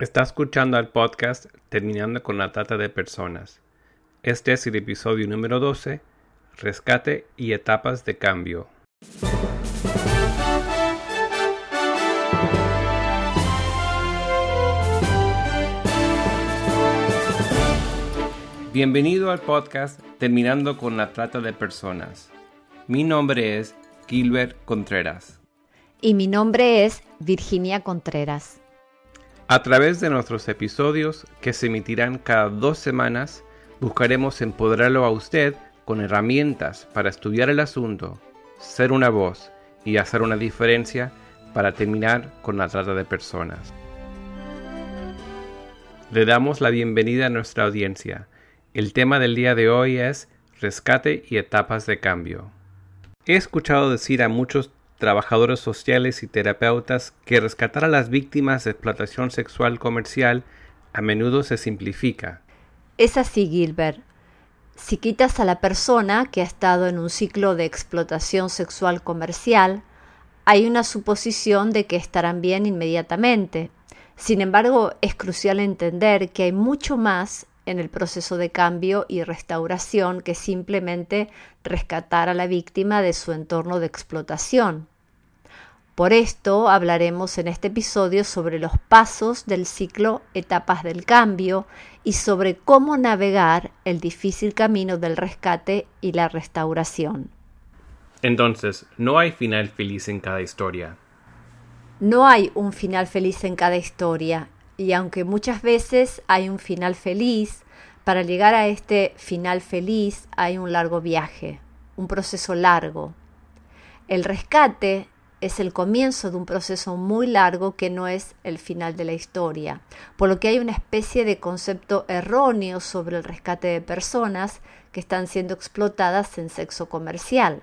Está escuchando al podcast Terminando con la Trata de Personas. Este es el episodio número 12, Rescate y Etapas de Cambio. Bienvenido al podcast Terminando con la Trata de Personas. Mi nombre es Gilbert Contreras. Y mi nombre es Virginia Contreras. A través de nuestros episodios, que se emitirán cada dos semanas, buscaremos empoderarlo a usted con herramientas para estudiar el asunto, ser una voz y hacer una diferencia para terminar con la trata de personas. Le damos la bienvenida a nuestra audiencia. El tema del día de hoy es rescate y etapas de cambio. He escuchado decir a muchos trabajadores sociales y terapeutas que rescatar a las víctimas de explotación sexual comercial a menudo se simplifica. Es así, Gilbert. Si quitas a la persona que ha estado en un ciclo de explotación sexual comercial, hay una suposición de que estarán bien inmediatamente. Sin embargo, es crucial entender que hay mucho más en el proceso de cambio y restauración que simplemente rescatar a la víctima de su entorno de explotación. Por esto hablaremos en este episodio sobre los pasos del ciclo Etapas del Cambio y sobre cómo navegar el difícil camino del rescate y la restauración. Entonces, no hay final feliz en cada historia. No hay un final feliz en cada historia y aunque muchas veces hay un final feliz, para llegar a este final feliz hay un largo viaje, un proceso largo. El rescate es el comienzo de un proceso muy largo que no es el final de la historia, por lo que hay una especie de concepto erróneo sobre el rescate de personas que están siendo explotadas en sexo comercial.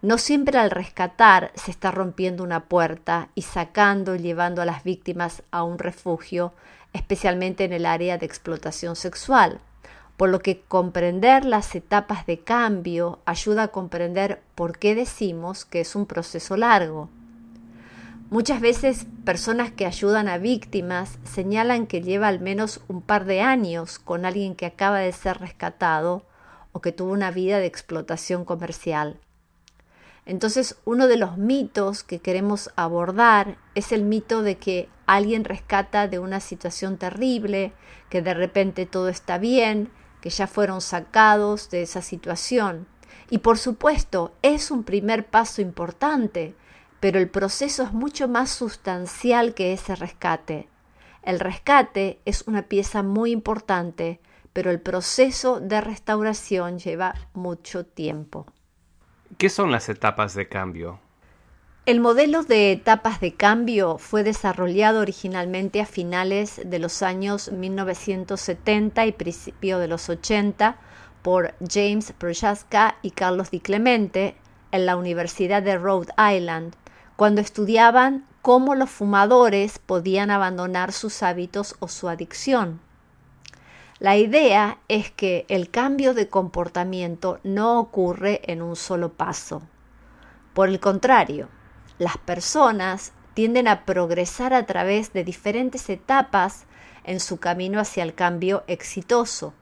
No siempre al rescatar se está rompiendo una puerta y sacando y llevando a las víctimas a un refugio, especialmente en el área de explotación sexual por lo que comprender las etapas de cambio ayuda a comprender por qué decimos que es un proceso largo. Muchas veces personas que ayudan a víctimas señalan que lleva al menos un par de años con alguien que acaba de ser rescatado o que tuvo una vida de explotación comercial. Entonces, uno de los mitos que queremos abordar es el mito de que alguien rescata de una situación terrible, que de repente todo está bien que ya fueron sacados de esa situación. Y por supuesto, es un primer paso importante, pero el proceso es mucho más sustancial que ese rescate. El rescate es una pieza muy importante, pero el proceso de restauración lleva mucho tiempo. ¿Qué son las etapas de cambio? El modelo de etapas de cambio fue desarrollado originalmente a finales de los años 1970 y principio de los 80 por James Prochaska y Carlos Di Clemente en la Universidad de Rhode Island, cuando estudiaban cómo los fumadores podían abandonar sus hábitos o su adicción. La idea es que el cambio de comportamiento no ocurre en un solo paso. Por el contrario, las personas tienden a progresar a través de diferentes etapas en su camino hacia el cambio exitoso.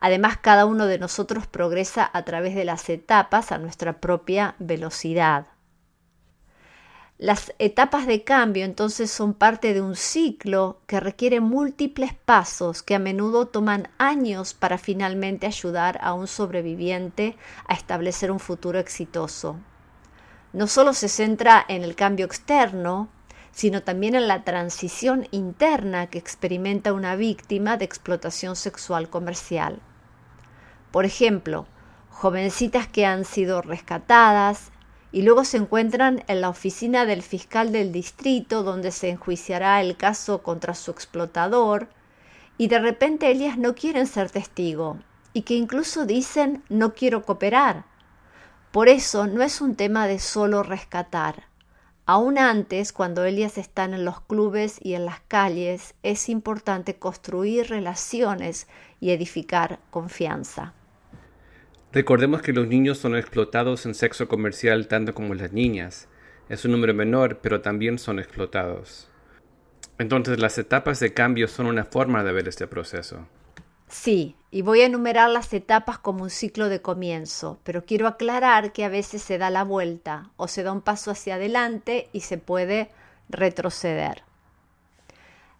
Además, cada uno de nosotros progresa a través de las etapas a nuestra propia velocidad. Las etapas de cambio entonces son parte de un ciclo que requiere múltiples pasos que a menudo toman años para finalmente ayudar a un sobreviviente a establecer un futuro exitoso no solo se centra en el cambio externo, sino también en la transición interna que experimenta una víctima de explotación sexual comercial. Por ejemplo, jovencitas que han sido rescatadas y luego se encuentran en la oficina del fiscal del distrito donde se enjuiciará el caso contra su explotador y de repente ellas no quieren ser testigo y que incluso dicen no quiero cooperar por eso no es un tema de solo rescatar. Aún antes, cuando Elias están en los clubes y en las calles, es importante construir relaciones y edificar confianza. Recordemos que los niños son explotados en sexo comercial tanto como las niñas. Es un número menor, pero también son explotados. Entonces las etapas de cambio son una forma de ver este proceso. Sí, y voy a enumerar las etapas como un ciclo de comienzo, pero quiero aclarar que a veces se da la vuelta o se da un paso hacia adelante y se puede retroceder.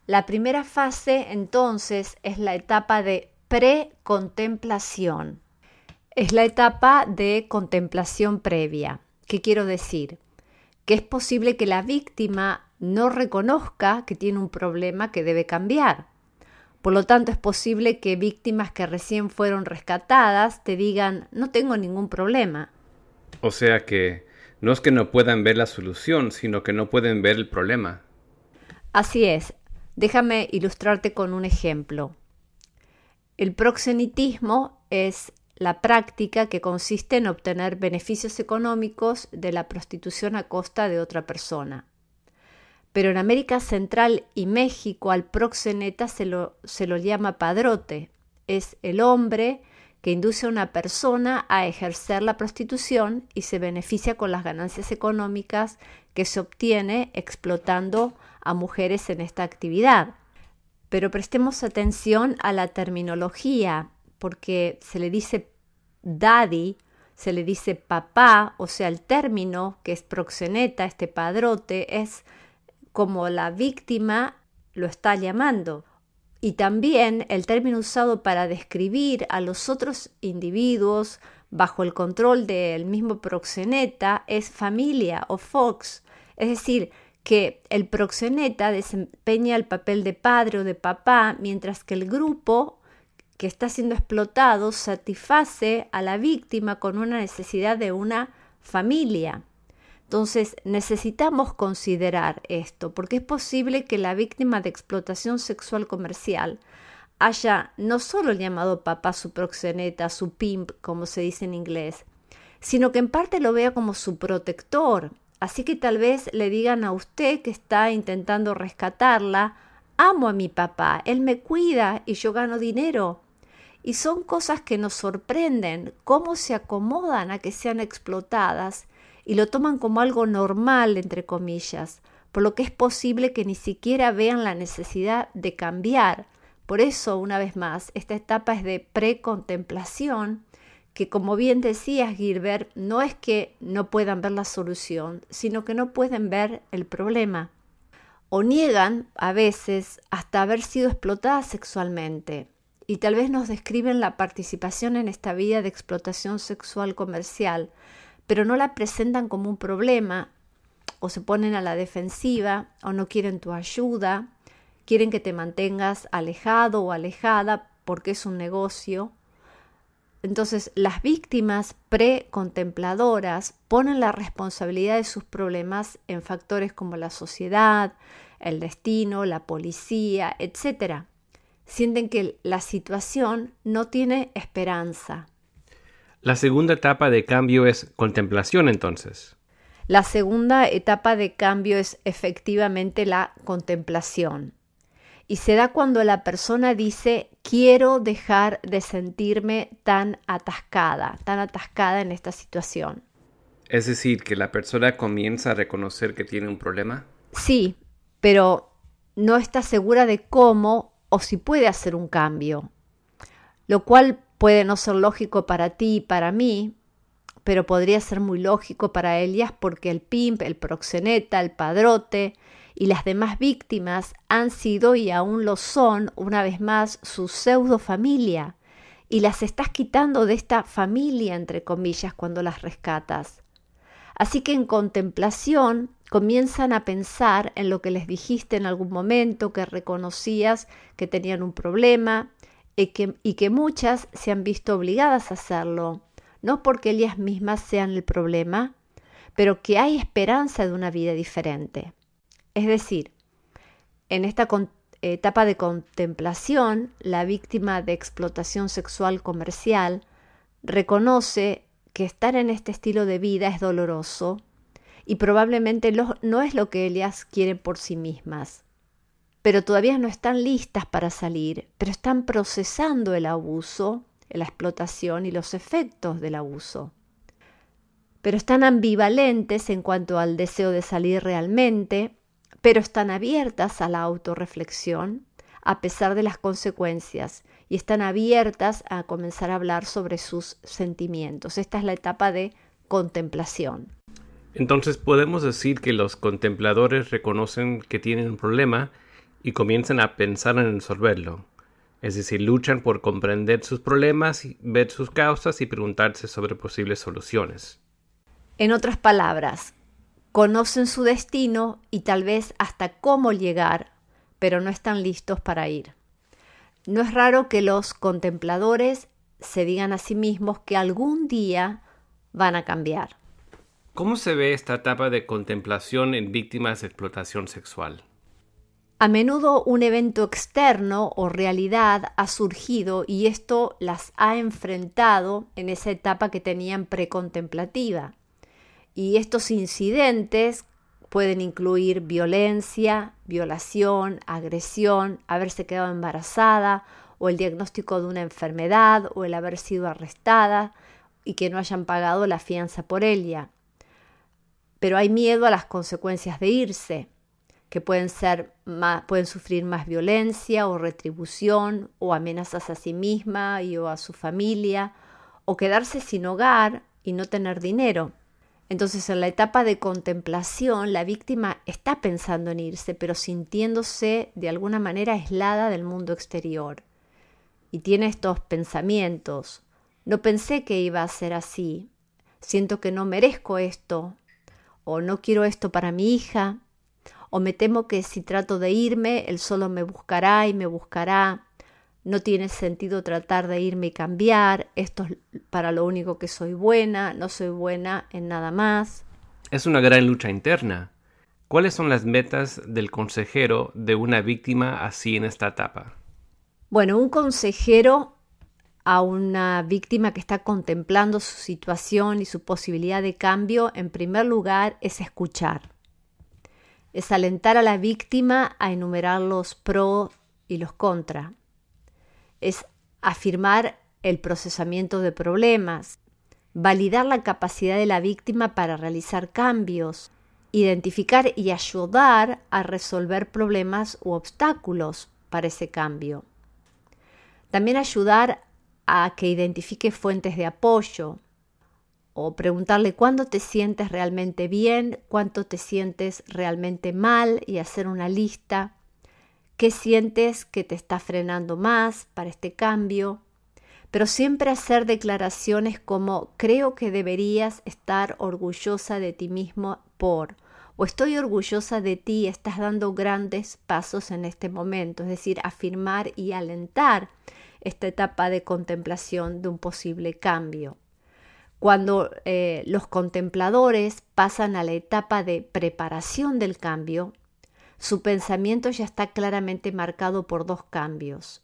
La primera fase entonces es la etapa de precontemplación. Es la etapa de contemplación previa. ¿Qué quiero decir? Que es posible que la víctima no reconozca que tiene un problema que debe cambiar. Por lo tanto, es posible que víctimas que recién fueron rescatadas te digan, no tengo ningún problema. O sea que no es que no puedan ver la solución, sino que no pueden ver el problema. Así es. Déjame ilustrarte con un ejemplo. El proxenitismo es la práctica que consiste en obtener beneficios económicos de la prostitución a costa de otra persona. Pero en América Central y México al proxeneta se lo, se lo llama padrote. Es el hombre que induce a una persona a ejercer la prostitución y se beneficia con las ganancias económicas que se obtiene explotando a mujeres en esta actividad. Pero prestemos atención a la terminología, porque se le dice daddy, se le dice papá, o sea, el término que es proxeneta, este padrote, es como la víctima lo está llamando. Y también el término usado para describir a los otros individuos bajo el control del mismo proxeneta es familia o fox, es decir, que el proxeneta desempeña el papel de padre o de papá, mientras que el grupo que está siendo explotado satisface a la víctima con una necesidad de una familia. Entonces necesitamos considerar esto, porque es posible que la víctima de explotación sexual comercial haya no solo llamado papá su proxeneta, su pimp, como se dice en inglés, sino que en parte lo vea como su protector, Así que tal vez le digan a usted que está intentando rescatarla, amo a mi papá, él me cuida y yo gano dinero. Y son cosas que nos sorprenden, cómo se acomodan a que sean explotadas y lo toman como algo normal, entre comillas, por lo que es posible que ni siquiera vean la necesidad de cambiar. Por eso, una vez más, esta etapa es de precontemplación que como bien decías, Gilbert, no es que no puedan ver la solución, sino que no pueden ver el problema. O niegan, a veces, hasta haber sido explotadas sexualmente. Y tal vez nos describen la participación en esta vida de explotación sexual comercial, pero no la presentan como un problema, o se ponen a la defensiva, o no quieren tu ayuda, quieren que te mantengas alejado o alejada porque es un negocio, entonces, las víctimas precontempladoras ponen la responsabilidad de sus problemas en factores como la sociedad, el destino, la policía, etc. Sienten que la situación no tiene esperanza. La segunda etapa de cambio es contemplación entonces. La segunda etapa de cambio es efectivamente la contemplación y se da cuando la persona dice quiero dejar de sentirme tan atascada, tan atascada en esta situación. Es decir, que la persona comienza a reconocer que tiene un problema. Sí, pero no está segura de cómo o si puede hacer un cambio, lo cual puede no ser lógico para ti y para mí, pero podría ser muy lógico para ellas porque el pimp, el proxeneta, el padrote, y las demás víctimas han sido y aún lo son, una vez más, su pseudo familia, y las estás quitando de esta familia, entre comillas, cuando las rescatas. Así que en contemplación comienzan a pensar en lo que les dijiste en algún momento, que reconocías que tenían un problema y que, muchas se han visto obligadas a hacerlo, no porque ellas mismas sean el problema, pero que hay esperanza de una vida diferente. Es decir, en esta etapa de contemplación, la víctima de explotación sexual comercial reconoce que estar en este estilo de vida es doloroso y probablemente no es lo que ellas quieren por sí mismas. Pero todavía no están listas para salir, pero están procesando el abuso, la explotación y los efectos del abuso. Pero están ambivalentes en cuanto al deseo de salir realmente pero están abiertas a la autorreflexión a pesar de las consecuencias y están abiertas a comenzar a hablar sobre sus sentimientos. Esta es la etapa de contemplación. Entonces podemos decir que los contempladores reconocen que tienen un problema y comienzan a pensar en resolverlo. Es decir, luchan por comprender sus problemas, ver sus causas y preguntarse sobre posibles soluciones. En otras palabras, conocen su destino y tal vez hasta cómo llegar, pero no están listos para ir. No es raro que los contempladores se digan a sí mismos que algún día van a cambiar. ¿Cómo se ve esta etapa de contemplación en víctimas de explotación sexual? A menudo un evento externo o realidad ha surgido y esto las ha enfrentado en esa etapa que tenían precontemplativa. Y estos incidentes pueden incluir violencia, violación, agresión, haberse quedado embarazada o el diagnóstico de una enfermedad o el haber sido arrestada y que no hayan pagado la fianza por ella pero hay miedo a las consecuencias de irse, que pueden ser pueden sufrir más violencia o retribución o amenazas a sí misma y o a su familia o quedarse sin hogar y no tener dinero. Entonces en la etapa de contemplación la víctima está pensando en irse, pero sintiéndose de alguna manera aislada del mundo exterior. Y tiene estos pensamientos. No pensé que iba a ser así. Siento que no merezco esto, o no quiero esto para mi hija, o me temo que si trato de irme, él solo me buscará y me buscará. No tiene sentido tratar de irme y cambiar, esto es para lo único que soy buena, no soy buena en nada más. Es una gran lucha interna. ¿Cuáles son las metas del consejero de una víctima así en esta etapa? Bueno, un consejero a una víctima que está contemplando su situación y su posibilidad de cambio, en primer lugar, es escuchar. Es alentar a la víctima a enumerar los pros y los contra. Es afirmar el procesamiento de problemas, validar la capacidad de la víctima para realizar cambios, identificar y ayudar a resolver problemas u obstáculos para ese cambio. También ayudar a que identifique fuentes de apoyo o preguntarle cuándo te sientes realmente bien, cuánto te sientes realmente mal y hacer una lista, qué sientes que te está frenando más para este cambio, pero siempre hacer declaraciones como creo que deberías estar orgullosa de ti mismo por o estoy orgullosa de ti, estás dando grandes pasos en este momento, es decir, afirmar y alentar esta etapa de contemplación de un posible cambio. Cuando eh, los contempladores pasan a la etapa de preparación del cambio, su pensamiento ya está claramente marcado por dos cambios.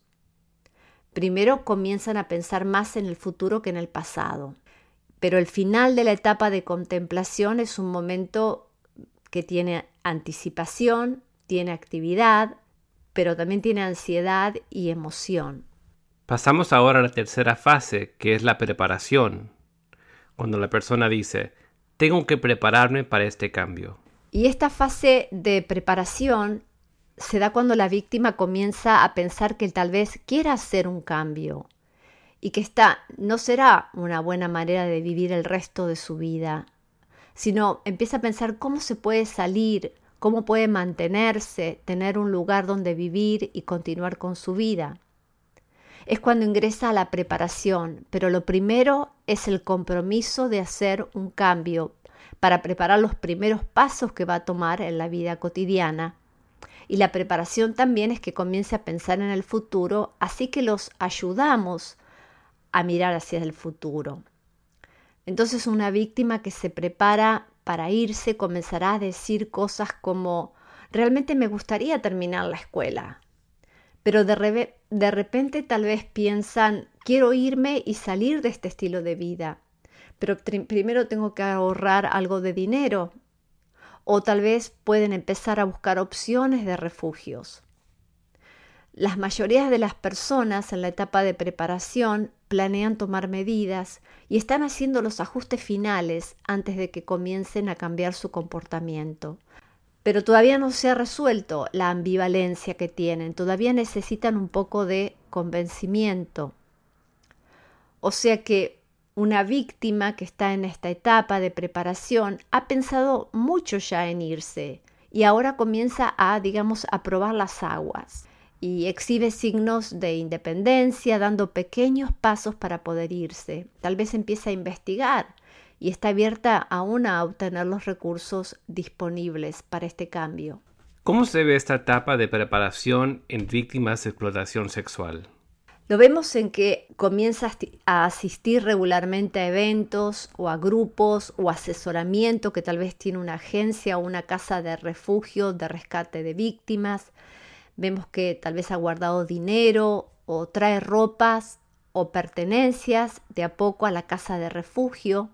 Primero comienzan a pensar más en el futuro que en el pasado, pero el final de la etapa de contemplación es un momento que tiene anticipación, tiene actividad, pero también tiene ansiedad y emoción. Pasamos ahora a la tercera fase, que es la preparación, cuando la persona dice, tengo que prepararme para este cambio. Y esta fase de preparación se da cuando la víctima comienza a pensar que tal vez quiera hacer un cambio y que esta no será una buena manera de vivir el resto de su vida, sino empieza a pensar cómo se puede salir, cómo puede mantenerse, tener un lugar donde vivir y continuar con su vida es cuando ingresa a la preparación, pero lo primero es el compromiso de hacer un cambio para preparar los primeros pasos que va a tomar en la vida cotidiana. Y la preparación también es que comience a pensar en el futuro, así que los ayudamos a mirar hacia el futuro. Entonces una víctima que se prepara para irse comenzará a decir cosas como, realmente me gustaría terminar la escuela, pero de, repente tal vez piensan, quiero irme y salir de este estilo de vida, pero primero tengo que ahorrar algo de dinero. O tal vez pueden empezar a buscar opciones de refugios. Las mayorías de las personas en la etapa de preparación planean tomar medidas y están haciendo los ajustes finales antes de que comiencen a cambiar su comportamiento. Pero todavía no se ha resuelto la ambivalencia que tienen, todavía necesitan un poco de convencimiento. O sea que una víctima que está en esta etapa de preparación ha pensado mucho ya en irse y ahora comienza a, digamos, a probar las aguas y exhibe signos de independencia, dando pequeños pasos para poder irse. Tal vez empieza a investigar y está abierta aún a obtener los recursos disponibles para este cambio. ¿Cómo se ve esta etapa de preparación en víctimas de explotación sexual? Lo vemos en que comienza a asistir regularmente a eventos o a grupos o asesoramiento que tal vez tiene una agencia o una casa de refugio, de rescate de víctimas. Vemos que tal vez ha guardado dinero o trae ropas o pertenencias de a poco a la casa de refugio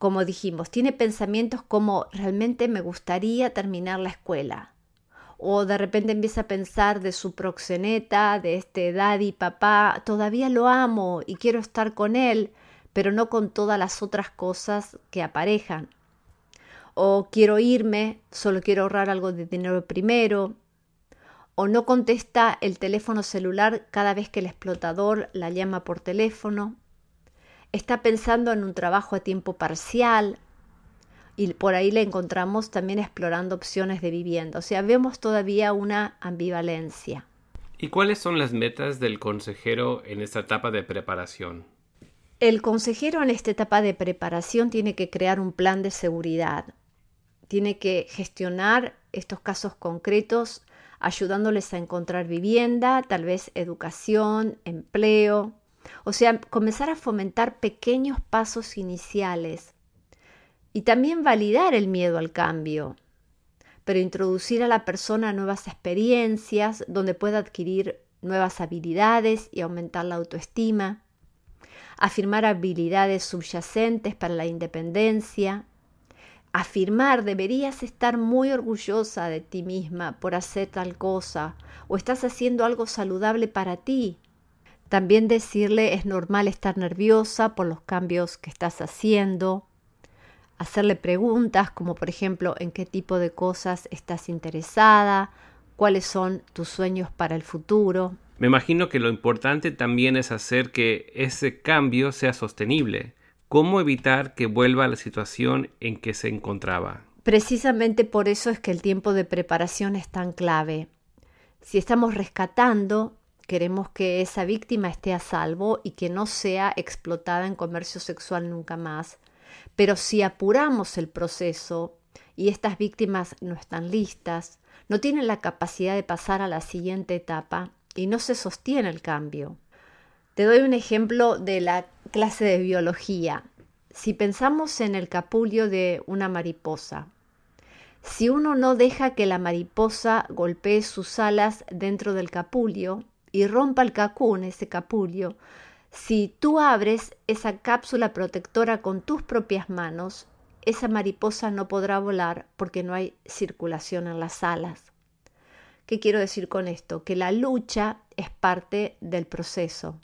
como dijimos, tiene pensamientos como realmente me gustaría terminar la escuela. O de repente empieza a pensar de su proxeneta, de este daddy, papá, todavía lo amo y quiero estar con él, pero no con todas las otras cosas que aparejan. O quiero irme, solo quiero ahorrar algo de dinero primero. O no contesta el teléfono celular cada vez que el explotador la llama por teléfono está pensando en un trabajo a tiempo parcial y por ahí le encontramos también explorando opciones de vivienda. O sea, vemos todavía una ambivalencia. ¿Y cuáles son las metas del consejero en esta etapa de preparación? El consejero en esta etapa de preparación tiene que crear un plan de seguridad. Tiene que gestionar estos casos concretos ayudándoles a encontrar vivienda, tal vez educación, empleo, o sea, comenzar a fomentar pequeños pasos iniciales y también validar el miedo al cambio, pero introducir a la persona nuevas experiencias donde pueda adquirir nuevas habilidades y aumentar la autoestima, afirmar habilidades subyacentes para la independencia, afirmar deberías estar muy orgullosa de ti misma por hacer tal cosa o estás haciendo algo saludable para ti también decirle es normal estar nerviosa por los cambios que estás haciendo. Hacerle preguntas como por ejemplo en qué tipo de cosas estás interesada, cuáles son tus sueños para el futuro. Me imagino que lo importante también es hacer que ese cambio sea sostenible. ¿Cómo evitar que vuelva a la situación en que se encontraba? Precisamente por eso es que el tiempo de preparación es tan clave. Si estamos rescatando, Queremos que esa víctima esté a salvo y que no sea explotada en comercio sexual nunca más. Pero si apuramos el proceso y estas víctimas no están listas, no tienen la capacidad de pasar a la siguiente etapa y no se sostiene el cambio. Te doy un ejemplo de la clase de biología. Si pensamos en el capullo de una mariposa, si uno no deja que la mariposa golpee sus alas dentro del capullo, y rompa el cacún, ese capullo, si tú abres esa cápsula protectora con tus propias manos, esa mariposa no podrá volar porque no hay circulación en las alas. ¿Qué quiero decir con esto? Que la lucha es parte del proceso.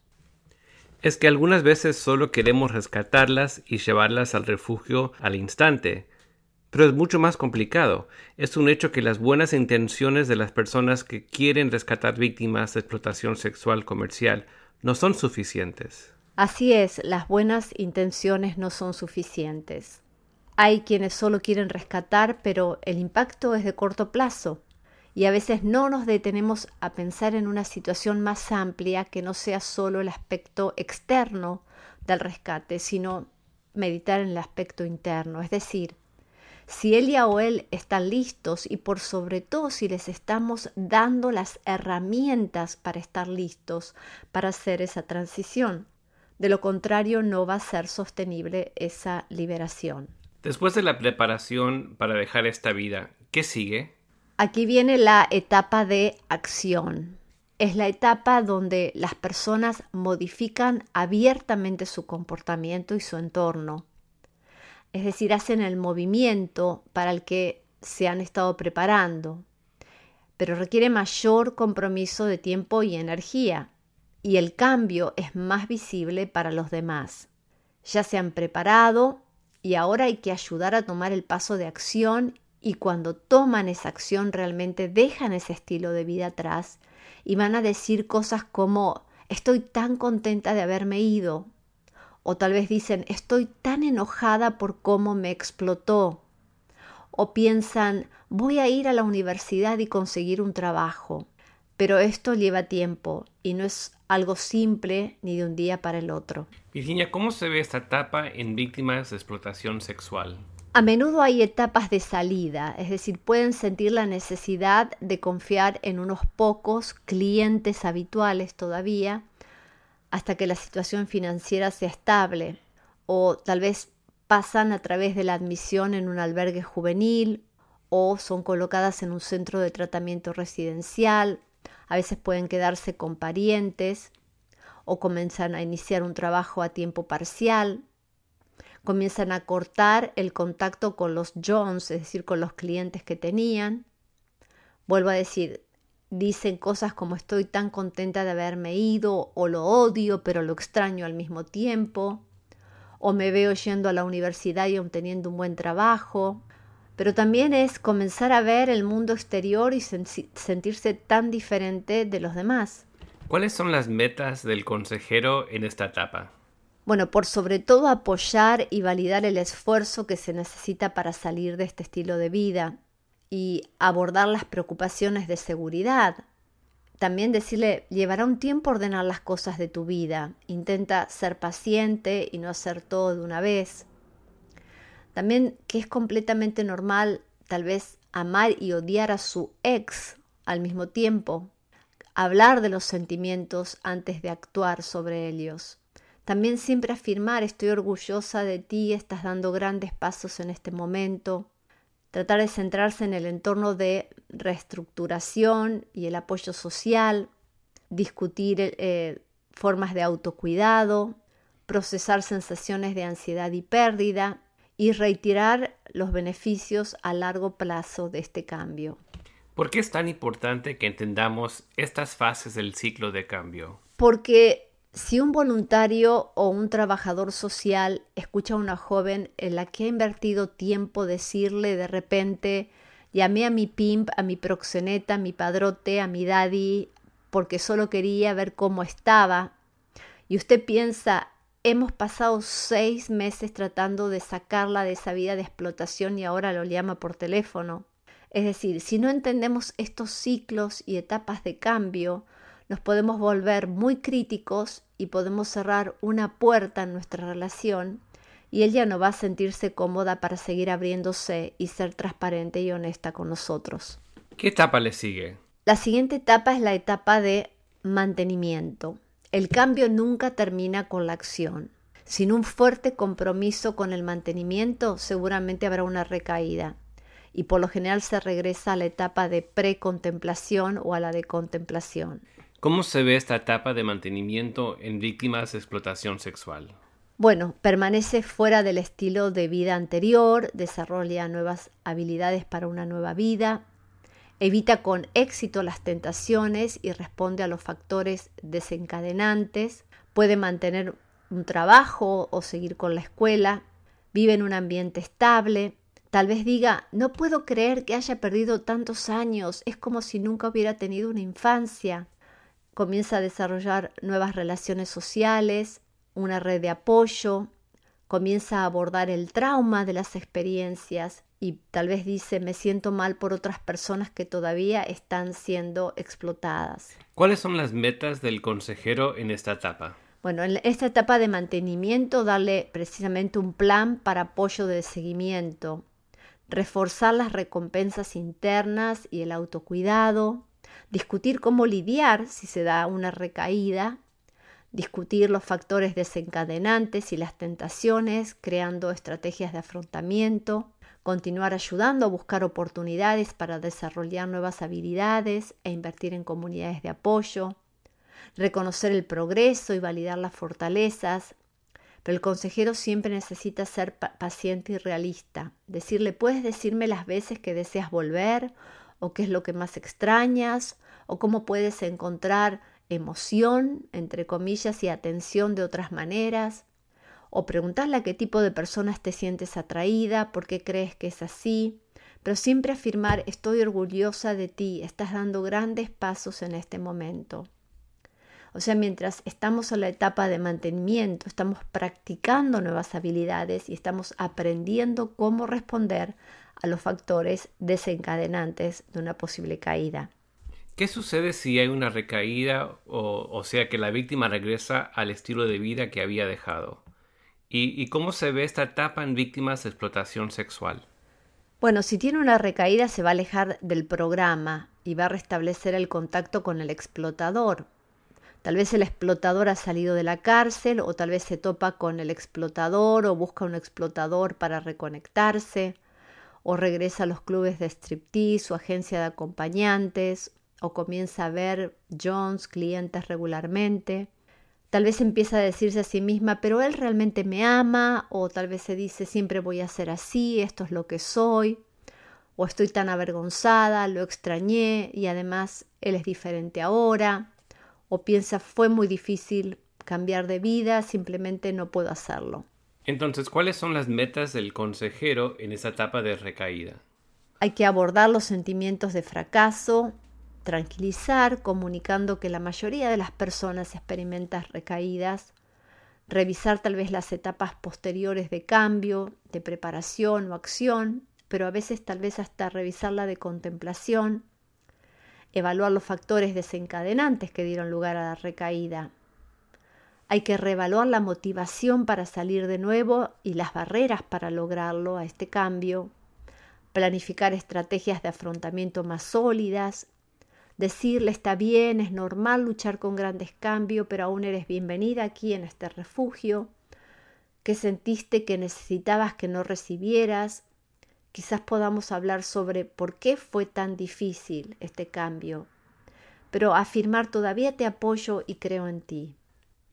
Es que algunas veces solo queremos rescatarlas y llevarlas al refugio al instante, pero es mucho más complicado. Es un hecho que las buenas intenciones de las personas que quieren rescatar víctimas de explotación sexual comercial no son suficientes. Así es, las buenas intenciones no son suficientes. Hay quienes solo quieren rescatar, pero el impacto es de corto plazo y a veces no nos detenemos a pensar en una situación más amplia que no sea solo el aspecto externo del rescate, sino meditar en el aspecto interno, es decir, si ella o él están listos y por sobre todo si les estamos dando las herramientas para estar listos para hacer esa transición. De lo contrario, no va a ser sostenible esa liberación. Después de la preparación para dejar esta vida, ¿qué sigue? Aquí viene la etapa de acción. Es la etapa donde las personas modifican abiertamente su comportamiento y su entorno es decir, hacen el movimiento para el que se han estado preparando, pero requiere mayor compromiso de tiempo y energía, y el cambio es más visible para los demás. Ya se han preparado y ahora hay que ayudar a tomar el paso de acción y cuando toman esa acción realmente dejan ese estilo de vida atrás y van a decir cosas como estoy tan contenta de haberme ido o tal vez dicen estoy tan enojada por cómo me explotó o piensan voy a ir a la universidad y conseguir un trabajo. Pero esto lleva tiempo y no es algo simple ni de un día para el otro. Virginia, ¿cómo se ve esta etapa en víctimas de explotación sexual? A menudo hay etapas de salida, es decir, pueden sentir la necesidad de confiar en unos pocos clientes habituales todavía hasta que la situación financiera sea estable o tal vez pasan a través de la admisión en un albergue juvenil o son colocadas en un centro de tratamiento residencial, a veces pueden quedarse con parientes o comienzan a iniciar un trabajo a tiempo parcial, comienzan a cortar el contacto con los Jones, es decir, con los clientes que tenían. Vuelvo a decir, dicen cosas como estoy tan contenta de haberme ido o lo odio pero lo extraño al mismo tiempo o me veo yendo a la universidad y obteniendo un buen trabajo, pero también es comenzar a ver el mundo exterior y sentirse tan diferente de los demás. ¿Cuáles son las metas del consejero en esta etapa? Bueno, por sobre todo apoyar y validar el esfuerzo que se necesita para salir de este estilo de vida y abordar las preocupaciones de seguridad, también decirle, llevará un tiempo ordenar las cosas de tu vida. Intenta ser paciente y no hacer todo de una vez. También que es completamente normal tal vez amar y odiar a su ex al mismo tiempo. Hablar de los sentimientos antes de actuar sobre ellos. También siempre afirmar estoy orgullosa de ti, estás dando grandes pasos en este momento tratar de centrarse en el entorno de reestructuración y el apoyo social, discutir eh, formas de autocuidado, procesar sensaciones de ansiedad y pérdida y reiterar los beneficios a largo plazo de este cambio. ¿Por qué es tan importante que entendamos estas fases del ciclo de cambio? Porque si un voluntario o un trabajador social escucha a una joven en la que ha invertido tiempo decirle de repente, llamé a mi pimp, a mi proxeneta, a mi padrote, a mi daddy, porque solo quería ver cómo estaba, y usted piensa, hemos pasado seis meses tratando de sacarla de esa vida de explotación y ahora lo llama por teléfono. Es decir, si no entendemos estos ciclos y etapas de cambio, nos podemos volver muy críticos y podemos cerrar una puerta en nuestra relación y ella no va a sentirse cómoda para seguir abriéndose y ser transparente y honesta con nosotros. ¿Qué etapa le sigue? La siguiente etapa es la etapa de mantenimiento. El cambio nunca termina con la acción. Sin un fuerte compromiso con el mantenimiento, seguramente habrá una recaída. Y por lo general se regresa a la etapa de precontemplación o a la de contemplación. ¿Cómo se ve esta etapa de mantenimiento en víctimas de explotación sexual? Bueno, permanece fuera del estilo de vida anterior, desarrolla nuevas habilidades para una nueva vida, evita con éxito las tentaciones y responde a los factores desencadenantes, puede mantener un trabajo o seguir con la escuela, vive en un ambiente estable, tal vez diga, no puedo creer que haya perdido tantos años, es como si nunca hubiera tenido una infancia comienza a desarrollar nuevas relaciones sociales, una red de apoyo, comienza a abordar el trauma de las experiencias y tal vez dice me siento mal por otras personas que todavía están siendo explotadas. ¿Cuáles son las metas del consejero en esta etapa? Bueno, en esta etapa de mantenimiento, darle precisamente un plan para apoyo de seguimiento, reforzar las recompensas internas y el autocuidado, discutir cómo lidiar si se da una recaída, discutir los factores desencadenantes y las tentaciones, creando estrategias de afrontamiento, continuar ayudando a buscar oportunidades para desarrollar nuevas habilidades e invertir en comunidades de apoyo, reconocer el progreso y validar las fortalezas, pero el consejero siempre necesita ser paciente y realista, decirle, puedes decirme las veces que deseas volver o qué es lo que más extrañas o cómo puedes encontrar emoción, entre comillas, y atención de otras maneras, o preguntarle a qué tipo de personas te sientes atraída, por qué crees que es así, pero siempre afirmar estoy orgullosa de ti, estás dando grandes pasos en este momento. O sea, mientras estamos en la etapa de mantenimiento, estamos practicando nuevas habilidades y estamos aprendiendo cómo responder a los factores desencadenantes de una posible caída. ¿Qué sucede si hay una recaída o, o sea que la víctima regresa al estilo de vida que había dejado? ¿Y, ¿Y cómo se ve esta etapa en víctimas de explotación sexual? Bueno, si tiene una recaída se va a alejar del programa y va a restablecer el contacto con el explotador. Tal vez el explotador ha salido de la cárcel o tal vez se topa con el explotador o busca un explotador para reconectarse o regresa a los clubes de striptease o agencia de acompañantes o comienza a ver Jones clientes regularmente. Tal vez empieza a decirse a sí misma, pero él realmente me ama, o tal vez se dice, siempre voy a ser así, esto es lo que soy, o estoy tan avergonzada, lo extrañé y además él es diferente ahora, o piensa, fue muy difícil cambiar de vida, simplemente no puedo hacerlo. Entonces, ¿cuáles son las metas del consejero en esa etapa de recaída? Hay que abordar los sentimientos de fracaso, tranquilizar comunicando que la mayoría de las personas experimentan recaídas, revisar tal vez las etapas posteriores de cambio, de preparación o acción, pero a veces tal vez hasta revisarla de contemplación, evaluar los factores desencadenantes que dieron lugar a la recaída. Hay que reevaluar la motivación para salir de nuevo y las barreras para lograrlo a este cambio, planificar estrategias de afrontamiento más sólidas decirle está bien, es normal luchar con grandes cambios, pero aún eres bienvenida aquí en este refugio, que sentiste que necesitabas que no recibieras. Quizás podamos hablar sobre por qué fue tan difícil este cambio, pero afirmar todavía te apoyo y creo en ti.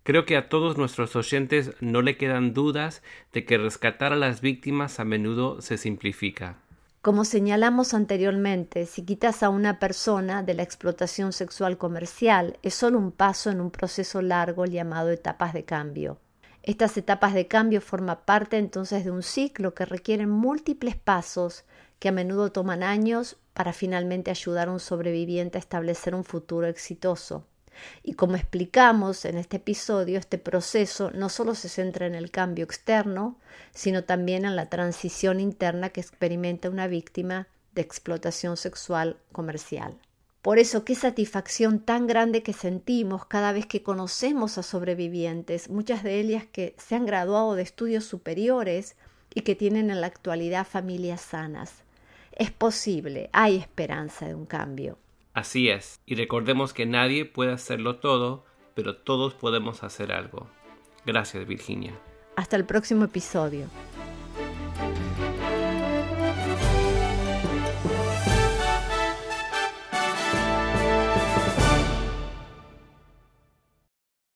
Creo que a todos nuestros oyentes no le quedan dudas de que rescatar a las víctimas a menudo se simplifica. Como señalamos anteriormente, si quitas a una persona de la explotación sexual comercial, es solo un paso en un proceso largo llamado etapas de cambio. Estas etapas de cambio forman parte entonces de un ciclo que requieren múltiples pasos que a menudo toman años para finalmente ayudar a un sobreviviente a establecer un futuro exitoso. Y como explicamos en este episodio, este proceso no solo se centra en el cambio externo, sino también en la transición interna que experimenta una víctima de explotación sexual comercial. Por eso, qué satisfacción tan grande que sentimos cada vez que conocemos a sobrevivientes, muchas de ellas que se han graduado de estudios superiores y que tienen en la actualidad familias sanas. Es posible, hay esperanza de un cambio. Así es, y recordemos que nadie puede hacerlo todo, pero todos podemos hacer algo. Gracias, Virginia. Hasta el próximo episodio.